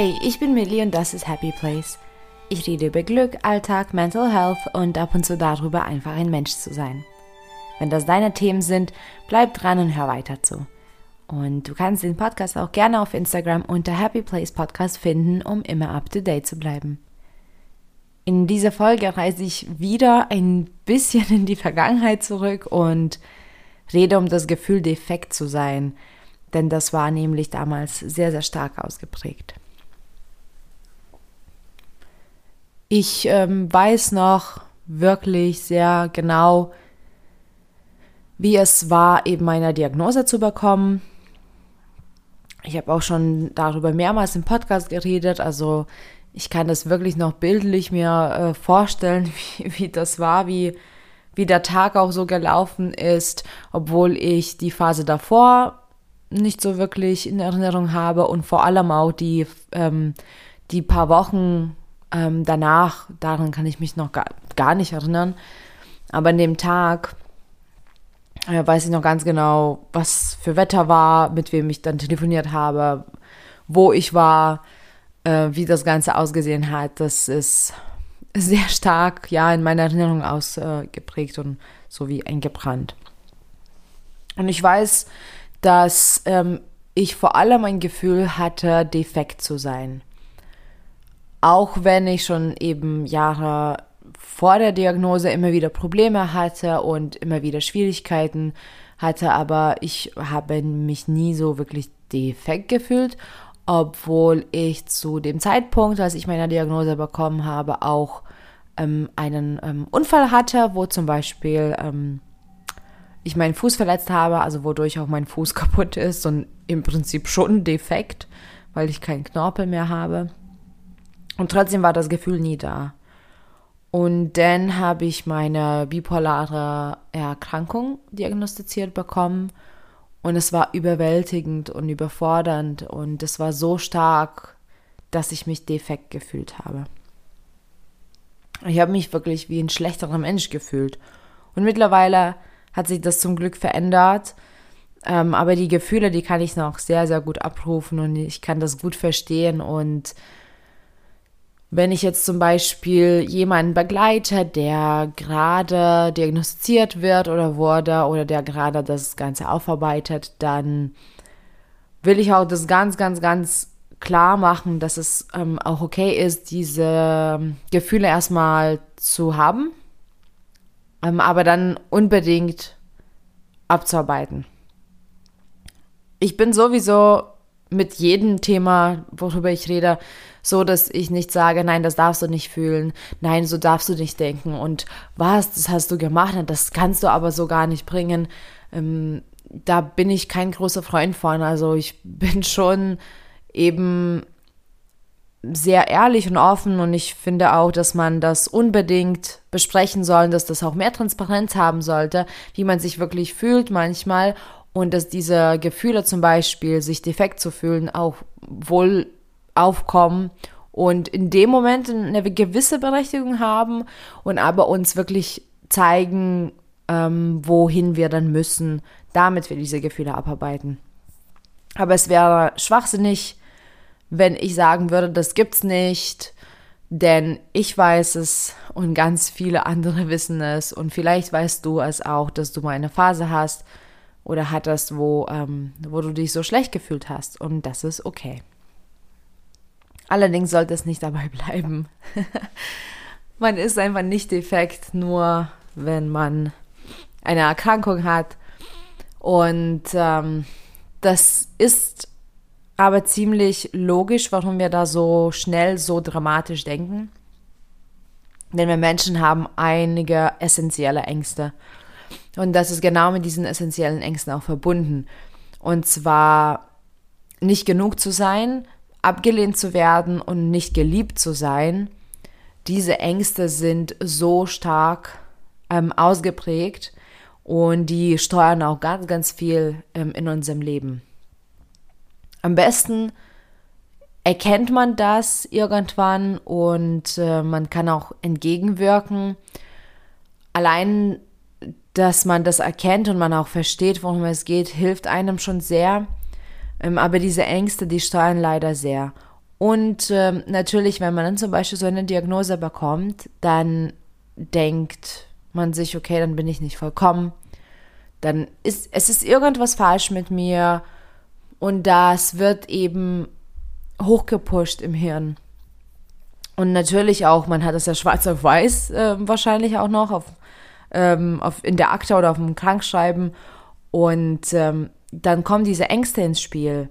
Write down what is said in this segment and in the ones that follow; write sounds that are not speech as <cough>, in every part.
Hey, ich bin Millie und das ist Happy Place. Ich rede über Glück, Alltag, Mental Health und ab und zu darüber, einfach ein Mensch zu sein. Wenn das deine Themen sind, bleib dran und hör weiter zu. Und du kannst den Podcast auch gerne auf Instagram unter Happy Place Podcast finden, um immer up to date zu bleiben. In dieser Folge reise ich wieder ein bisschen in die Vergangenheit zurück und rede um das Gefühl, defekt zu sein, denn das war nämlich damals sehr, sehr stark ausgeprägt. Ich ähm, weiß noch wirklich sehr genau, wie es war, eben meine Diagnose zu bekommen. Ich habe auch schon darüber mehrmals im Podcast geredet, also ich kann das wirklich noch bildlich mir äh, vorstellen, <laughs> wie, wie das war, wie, wie der Tag auch so gelaufen ist, obwohl ich die Phase davor nicht so wirklich in Erinnerung habe und vor allem auch die, ähm, die paar Wochen ähm, danach, daran kann ich mich noch gar, gar nicht erinnern. Aber an dem Tag äh, weiß ich noch ganz genau, was für Wetter war, mit wem ich dann telefoniert habe, wo ich war, äh, wie das Ganze ausgesehen hat. Das ist sehr stark, ja, in meiner Erinnerung ausgeprägt und so wie eingebrannt. Und ich weiß, dass ähm, ich vor allem ein Gefühl hatte, defekt zu sein. Auch wenn ich schon eben Jahre vor der Diagnose immer wieder Probleme hatte und immer wieder Schwierigkeiten hatte, aber ich habe mich nie so wirklich defekt gefühlt, obwohl ich zu dem Zeitpunkt, als ich meine Diagnose bekommen habe, auch ähm, einen ähm, Unfall hatte, wo zum Beispiel ähm, ich meinen Fuß verletzt habe, also wodurch auch mein Fuß <laughs> kaputt ist und im Prinzip schon defekt, weil ich keinen Knorpel mehr habe. Und trotzdem war das Gefühl nie da. Und dann habe ich meine bipolare Erkrankung diagnostiziert bekommen. Und es war überwältigend und überfordernd. Und es war so stark, dass ich mich defekt gefühlt habe. Ich habe mich wirklich wie ein schlechterer Mensch gefühlt. Und mittlerweile hat sich das zum Glück verändert. Ähm, aber die Gefühle, die kann ich noch sehr, sehr gut abrufen und ich kann das gut verstehen. Und wenn ich jetzt zum Beispiel jemanden begleite, der gerade diagnostiziert wird oder wurde oder der gerade das Ganze aufarbeitet, dann will ich auch das ganz, ganz, ganz klar machen, dass es ähm, auch okay ist, diese Gefühle erstmal zu haben, ähm, aber dann unbedingt abzuarbeiten. Ich bin sowieso mit jedem Thema, worüber ich rede, so dass ich nicht sage, nein, das darfst du nicht fühlen, nein, so darfst du nicht denken und was, das hast du gemacht, das kannst du aber so gar nicht bringen. Ähm, da bin ich kein großer Freund von. Also ich <laughs> bin schon eben sehr ehrlich und offen und ich finde auch, dass man das unbedingt besprechen soll, dass das auch mehr Transparenz haben sollte, wie man sich wirklich fühlt manchmal und dass diese Gefühle zum Beispiel, sich defekt zu fühlen, auch wohl aufkommen und in dem Moment eine gewisse Berechtigung haben und aber uns wirklich zeigen, ähm, wohin wir dann müssen, damit wir diese Gefühle abarbeiten. Aber es wäre schwachsinnig, wenn ich sagen würde, das gibt's nicht, denn ich weiß es und ganz viele andere <laughs> wissen es und vielleicht weißt du es auch, dass du mal eine Phase hast oder hattest, wo, ähm, wo du dich so schlecht gefühlt hast und das ist okay. Allerdings sollte es nicht dabei <laughs> bleiben. man ist einfach nicht defekt, nur wenn man eine Erkrankung hat. Und ähm, das ist aber ziemlich logisch, warum wir da so schnell, so dramatisch denken. Denn wir Menschen haben einige essentielle Ängste. Und das ist genau mit diesen essentiellen Ängsten auch verbunden. Und zwar nicht genug zu sein, abgelehnt zu werden und nicht geliebt zu sein, diese Ängste sind so stark ähm, ausgeprägt und die steuern auch ganz, ganz viel ähm, in unserem Leben. Am besten erkennt man das irgendwann und äh, man kann auch entgegenwirken. Allein, dass man das erkennt und man auch versteht, worum es geht, hilft einem schon sehr. Ähm, aber diese Ängste, die steuern leider sehr. Und ähm, natürlich, wenn man dann zum Beispiel so eine Diagnose bekommt, dann denkt man sich, okay, dann bin ich nicht vollkommen. Dann ist es ist irgendwas falsch mit mir und das wird eben hochgepusht im Hirn. Und natürlich auch, man hat das ja schwarz auf weiß äh, wahrscheinlich auch noch auf, ähm, auf, in der Akte oder auf dem Krankschreiben. Und ähm, dann kommen diese Ängste ins Spiel.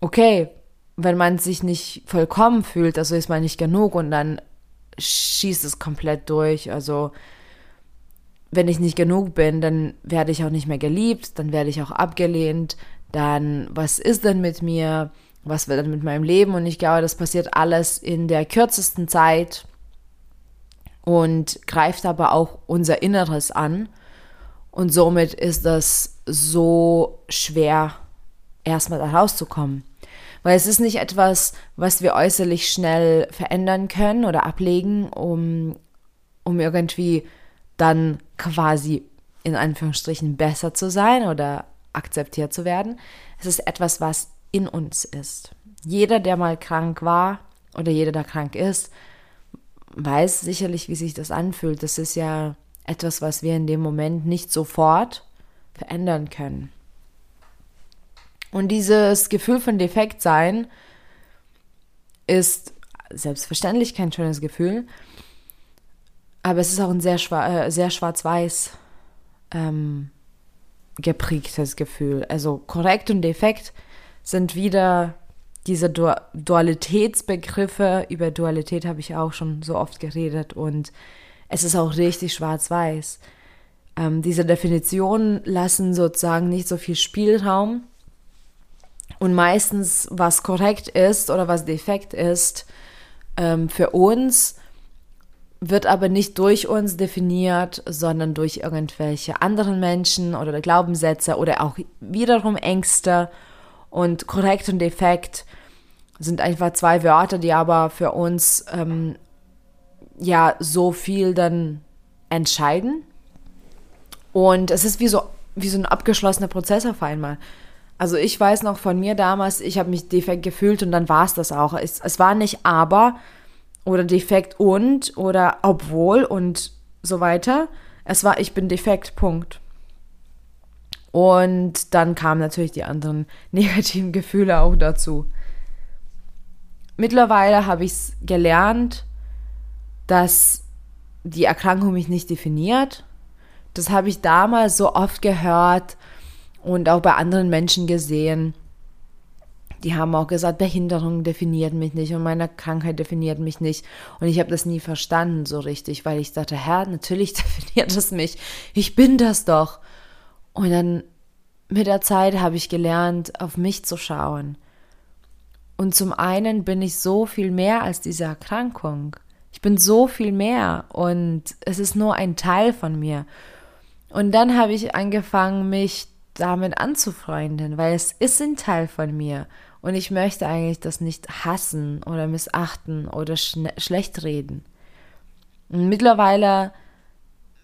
Okay, wenn man sich nicht vollkommen fühlt, also ist man nicht genug und dann schießt es komplett durch. Also wenn ich nicht genug bin, dann werde ich auch nicht mehr geliebt, dann werde ich auch abgelehnt, dann was ist denn mit mir, was wird denn mit meinem Leben? Und ich glaube, das passiert alles in der kürzesten Zeit und greift aber auch unser Inneres an. Und somit ist das so schwer, erstmal da rauszukommen. Weil es ist nicht etwas, was wir äußerlich schnell verändern können oder ablegen, um, um irgendwie dann quasi in Anführungsstrichen besser zu sein oder akzeptiert zu werden. Es ist etwas, was in uns ist. Jeder, der mal krank war oder jeder, der krank ist, weiß sicherlich, wie sich das anfühlt. Das ist ja etwas, was wir in dem Moment nicht sofort verändern können. Und dieses Gefühl von Defektsein ist selbstverständlich kein schönes Gefühl, aber es ist auch ein sehr, äh, sehr schwarz-weiß ähm, geprägtes Gefühl. Also korrekt und defekt sind wieder diese du Dualitätsbegriffe. Über Dualität habe ich auch schon so oft geredet und es ist auch richtig schwarz-weiß. Ähm, diese Definitionen lassen sozusagen nicht so viel Spielraum und meistens, was korrekt ist oder was defekt ist, ähm, für uns wird aber nicht durch uns definiert, sondern durch irgendwelche anderen Menschen oder Glaubenssätze oder auch wiederum Ängste. Und korrekt und defekt sind einfach zwei Wörter, die aber für uns ähm, ja so viel dann entscheiden. Und es ist wie so, wie so ein abgeschlossener Prozess auf einmal. Also ich weiß noch von mir damals, ich habe mich defekt gefühlt und dann war es das auch. Es, es war nicht aber oder defekt und oder obwohl und so weiter. Es war ich bin defekt, Punkt. Und dann kamen natürlich die anderen <laughs> negativen Gefühle auch dazu. Mittlerweile habe ich es gelernt, dass die Erkrankung mich nicht definiert. Das habe ich damals so oft gehört und auch bei anderen Menschen gesehen. Die haben auch gesagt, Behinderung definiert mich nicht und meine Krankheit definiert mich nicht. Und ich habe das nie verstanden so richtig, weil ich dachte, Herr, natürlich <laughs> definiert es mich. Ich bin das doch. Und dann mit der Zeit habe ich gelernt, auf mich zu schauen. Und zum einen bin ich so viel mehr als diese Erkrankung. Ich bin so viel mehr und es ist nur ein Teil von mir. Und dann habe ich angefangen, mich damit anzufreunden, weil es ist ein Teil von mir und ich möchte eigentlich das nicht hassen oder missachten oder schlecht reden. Und mittlerweile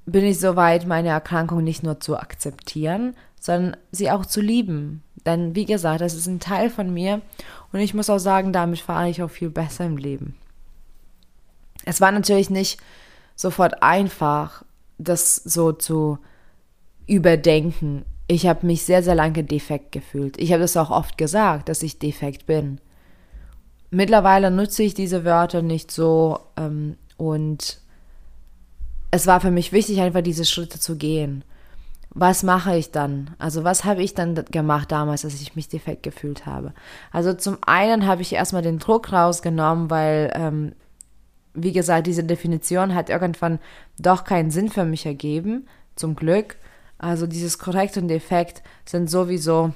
bin ich so weit, meine Erkrankung nicht nur zu akzeptieren, sondern sie auch zu lieben. Denn wie gesagt, das ist ein Teil von mir und ich muss auch sagen, damit fahre ich auch viel besser im Leben. Es war natürlich nicht sofort einfach, das so zu überdenken ich habe mich sehr, sehr lange defekt gefühlt. Ich habe das auch oft gesagt, dass ich defekt bin. Mittlerweile nutze ich diese Wörter nicht so ähm, und es war für mich wichtig, einfach diese Schritte zu gehen. Was mache ich dann? Also was habe ich dann gemacht damals, dass ich mich defekt gefühlt habe? Also zum einen habe ich erstmal den Druck rausgenommen, weil, ähm, wie gesagt, diese Definition hat irgendwann doch keinen Sinn für mich ergeben, zum Glück. Also dieses korrekt und defekt sind sowieso,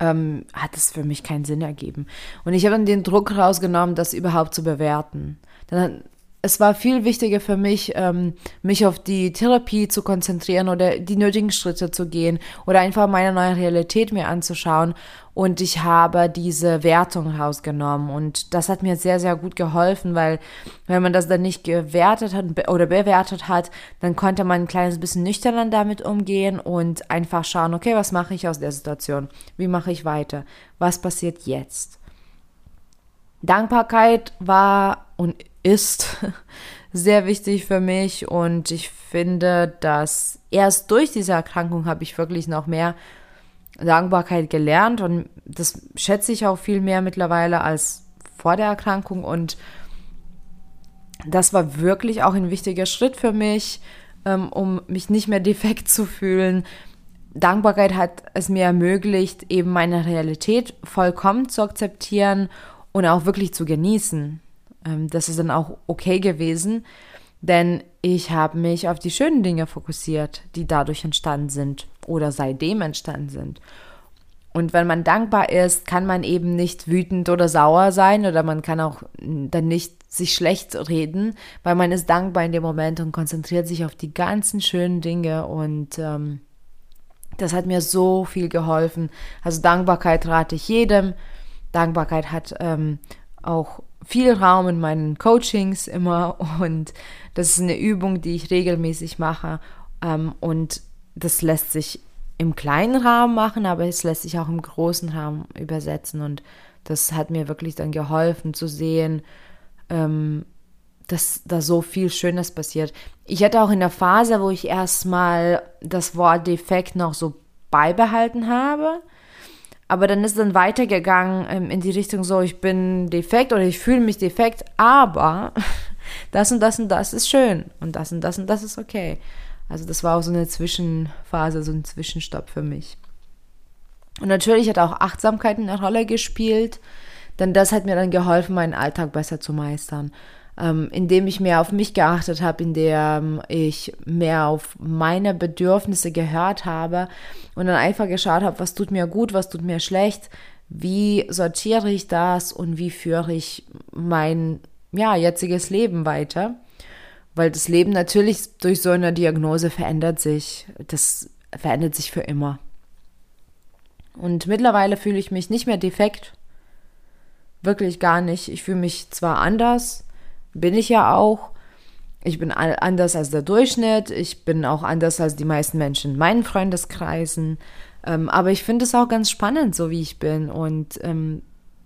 ähm, hat es für mich keinen Sinn ergeben. Und ich habe dann den Druck rausgenommen, das überhaupt zu bewerten. Dann es war viel wichtiger für mich, ähm, mich auf die Therapie zu konzentrieren oder die nötigen Schritte zu gehen oder einfach meine neue Realität mir anzuschauen. Und ich habe diese Wertung rausgenommen. Und das hat mir sehr, sehr gut geholfen, weil wenn man das dann nicht gewertet hat oder bewertet hat, dann konnte man ein kleines bisschen nüchterner damit umgehen und einfach schauen, okay, was mache ich aus der Situation? Wie mache ich weiter? Was passiert jetzt? Dankbarkeit war und ist sehr wichtig für mich und ich finde, dass erst durch diese Erkrankung habe ich wirklich noch mehr Dankbarkeit gelernt und das schätze ich auch viel mehr mittlerweile als vor der Erkrankung und das war wirklich auch ein wichtiger Schritt für mich, ähm, um mich nicht mehr defekt zu fühlen. Dankbarkeit hat es mir ermöglicht, eben meine Realität vollkommen zu akzeptieren und auch wirklich zu genießen. Ähm, das ist dann auch okay gewesen, denn ich habe mich auf die schönen Dinge fokussiert, die dadurch entstanden sind oder seitdem entstanden sind. Und wenn man dankbar ist, kann man eben nicht wütend oder sauer sein oder man kann auch dann nicht sich schlecht reden, weil man ist dankbar in dem Moment und konzentriert sich auf die ganzen schönen Dinge und ähm, das hat mir so viel geholfen. Also Dankbarkeit rate ich jedem. Dankbarkeit hat ähm, auch viel Raum in meinen Coachings immer <laughs> und das ist eine Übung, die ich regelmäßig mache ähm, und das lässt sich im kleinen Rahmen machen, aber es lässt sich auch im großen Rahmen übersetzen und das hat mir wirklich dann geholfen zu sehen, ähm, dass da so viel Schönes passiert. Ich hatte auch in der Phase, wo ich erstmal das Wort defekt noch so beibehalten habe, aber dann ist dann weitergegangen ähm, in die Richtung so, ich bin defekt oder ich fühle mich defekt, aber <laughs> das und das und das ist schön und das und das und das ist okay. Also das war auch so eine Zwischenphase, so ein Zwischenstopp für mich. Und natürlich hat auch Achtsamkeit eine Rolle gespielt, denn das hat mir dann geholfen, meinen Alltag besser zu meistern. Ähm, indem ich mehr auf mich geachtet habe, indem ich mehr auf meine Bedürfnisse gehört habe und dann einfach geschaut habe, was tut mir gut, was tut mir schlecht, wie sortiere ich das und wie führe ich mein ja, jetziges Leben weiter. Weil das Leben natürlich durch so eine Diagnose verändert sich. Das verändert sich für immer. Und mittlerweile fühle ich mich nicht mehr defekt. Wirklich gar nicht. Ich fühle mich zwar anders, bin ich ja auch. Ich bin anders als der Durchschnitt. Ich bin auch anders als die meisten Menschen in meinen Freundeskreisen. Ähm, aber ich finde es auch ganz spannend, so wie ich bin. Und ähm,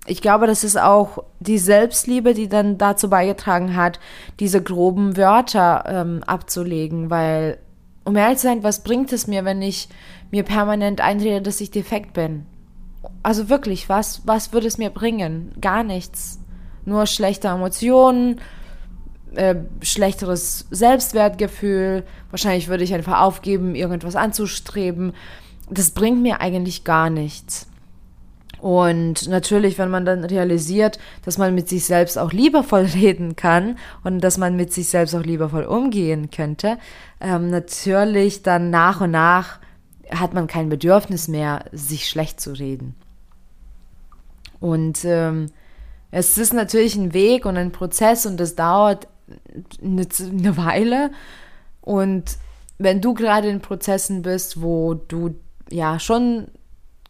ich glaube, das ist auch die Selbstliebe, die dann dazu beigetragen hat, diese groben Wörter ähm, abzulegen, weil, um ehrlich zu sein, was bringt es mir, wenn ich mir permanent einrede, dass ich defekt bin? Also wirklich, was, was würde es mir bringen? Gar nichts. Nur schlechte Emotionen, äh, schlechteres Selbstwertgefühl. Wahrscheinlich würde ich einfach aufgeben, irgendwas anzustreben. Das bringt mir eigentlich gar nichts. Und natürlich, wenn man dann realisiert, dass man mit sich selbst auch liebevoll <laughs> reden kann und dass man mit sich selbst auch liebevoll umgehen könnte, ähm, natürlich dann nach und nach hat man kein Bedürfnis mehr, sich schlecht zu reden. Und ähm, es ist natürlich ein Weg und ein Prozess und das dauert eine, eine Weile. Und wenn du gerade in Prozessen bist, wo du ja schon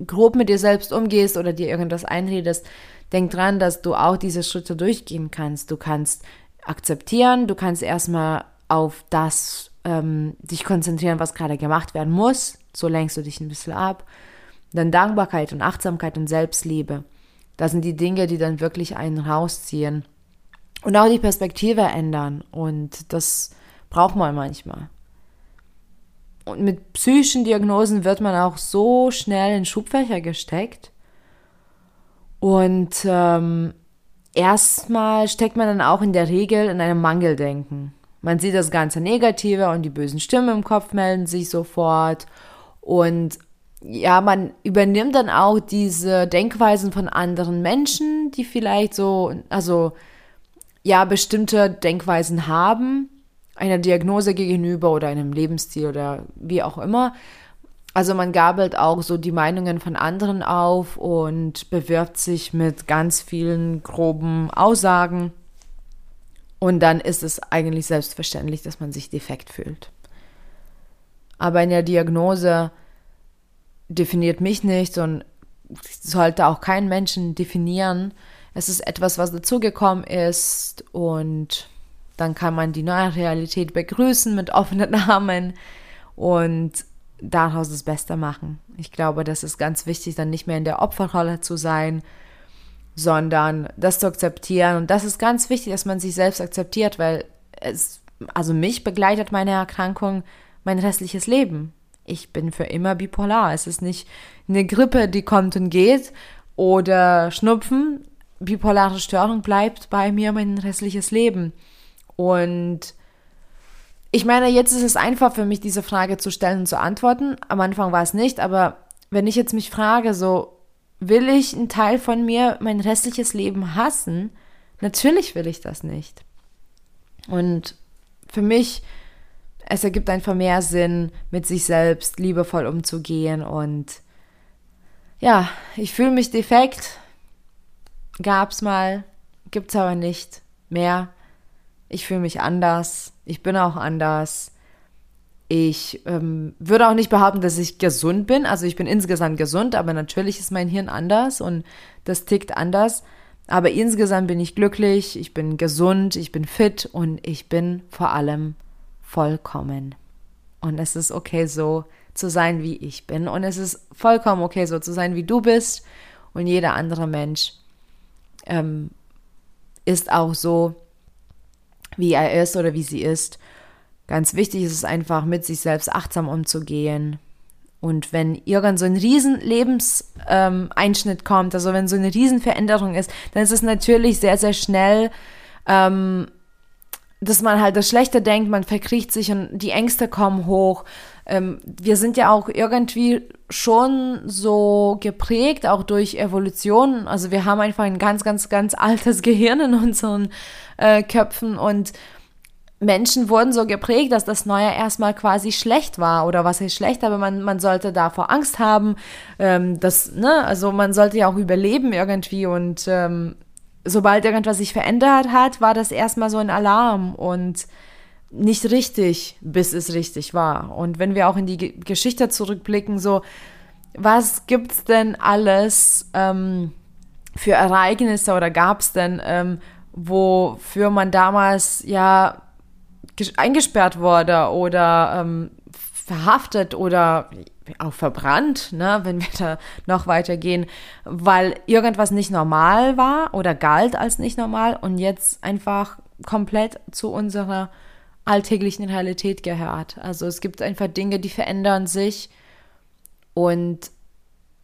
grob mit dir selbst umgehst oder dir irgendwas einredest, denk dran, dass du auch diese Schritte durchgehen kannst. Du kannst akzeptieren, du kannst erstmal auf das ähm, dich konzentrieren, was gerade gemacht werden muss. So lenkst du dich ein bisschen ab. Dann Dankbarkeit und Achtsamkeit und Selbstliebe. Das sind die Dinge, die dann wirklich einen rausziehen. Und auch die Perspektive ändern. Und das braucht man manchmal. Und mit psychischen Diagnosen wird man auch so schnell in Schubfächer gesteckt. Und ähm, erstmal steckt man dann auch in der Regel in einem Mangeldenken. Man sieht das ganze Negative und die bösen Stimmen im Kopf melden sich sofort. Und ja, man übernimmt dann auch diese Denkweisen von anderen Menschen, die vielleicht so, also ja, bestimmte Denkweisen haben einer Diagnose gegenüber oder einem Lebensstil oder wie auch immer. Also man gabelt auch so die Meinungen von anderen auf und bewirbt sich mit ganz vielen groben Aussagen. Und dann ist es eigentlich selbstverständlich, dass man sich defekt fühlt. Aber in der Diagnose definiert mich nicht und sollte auch kein Menschen definieren. Es ist etwas, was dazugekommen ist und dann kann man die neue Realität begrüßen mit offenen <laughs> Armen und daraus das Beste machen. Ich glaube, das ist ganz wichtig, dann nicht mehr in der Opferrolle zu sein, sondern das zu akzeptieren. Und das ist ganz wichtig, dass man sich selbst akzeptiert, weil es, also mich begleitet meine Erkrankung mein restliches Leben. Ich bin für immer bipolar. Es ist nicht eine Grippe, die kommt und geht oder Schnupfen. Bipolare Störung bleibt bei mir mein restliches Leben. Und ich meine, jetzt ist es einfach für mich, diese Frage zu stellen und zu antworten. Am Anfang war es nicht, aber wenn ich jetzt mich frage, so, will ich einen Teil von mir mein restliches Leben hassen? Natürlich will ich das nicht. Und für mich, es ergibt einfach mehr Sinn, mit sich selbst liebevoll umzugehen und ja, ich fühle mich defekt. Gab's mal, gibt's aber nicht mehr. Ich fühle mich anders. Ich bin auch anders. Ich ähm, würde auch nicht behaupten, dass ich gesund bin. Also ich bin insgesamt gesund, aber natürlich ist mein Hirn anders und das tickt anders. Aber insgesamt bin ich glücklich, ich bin gesund, ich bin fit und ich bin vor allem vollkommen. Und es ist okay so zu sein, wie ich bin. Und es ist vollkommen okay so zu sein, wie du bist. Und jeder andere Mensch ähm, ist auch so, wie er ist oder wie sie ist. Ganz wichtig ist es einfach, mit sich selbst achtsam umzugehen. Und wenn irgend so ein riesen Lebenseinschnitt kommt, also wenn so eine Riesenveränderung ist, dann ist es natürlich sehr, sehr schnell, ähm, dass man halt das Schlechte denkt, man verkriecht sich und die Ängste kommen hoch. Ähm, wir sind ja auch irgendwie schon so geprägt, auch durch Evolution. Also wir haben einfach ein ganz, ganz, ganz altes <laughs> Gehirn in unseren äh, Köpfen und Menschen wurden so geprägt, dass das Neue erstmal quasi schlecht war oder was ist schlecht, aber man, man sollte davor Angst haben, ähm, das, ne, also man sollte ja auch überleben irgendwie und ähm, sobald irgendwas sich verändert hat, war das erstmal so ein Alarm und nicht richtig, bis es richtig war. Und wenn wir auch in die Geschichte zurückblicken, so, was gibt's denn alles ähm, für Ereignisse oder gab's denn, ähm, wofür man damals ja eingesperrt wurde oder ähm, verhaftet oder auch verbrannt, ne, wenn wir da noch weitergehen, weil irgendwas nicht normal war oder galt als nicht normal und jetzt einfach komplett zu unserer alltäglichen Realität gehört. Also es gibt einfach Dinge, die verändern sich und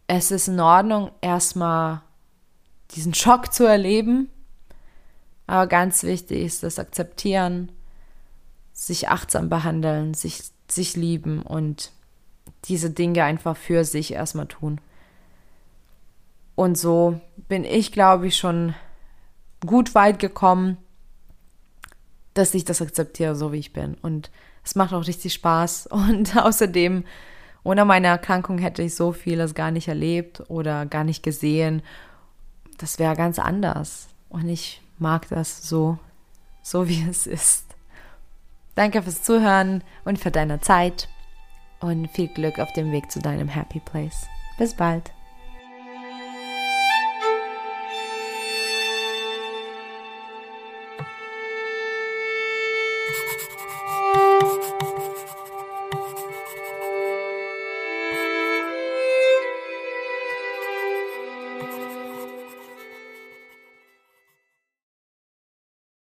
es ist in Ordnung, erstmal diesen Schock zu erleben. Aber ganz wichtig ist das Akzeptieren, sich achtsam behandeln, sich, sich lieben und diese Dinge einfach für sich erstmal tun. Und so bin ich, glaube ich, schon gut weit gekommen, dass ich das akzeptiere, so wie ich bin. Und es macht auch richtig Spaß. <laughs> Und außerdem, ohne meine Erkrankung hätte ich so vieles gar nicht erlebt oder gar nicht gesehen. Das wäre ganz anders. Und ich mag das so, so wie es ist. Danke fürs Zuhören und für deine Zeit und viel Glück auf dem Weg zu deinem Happy Place. Bis bald.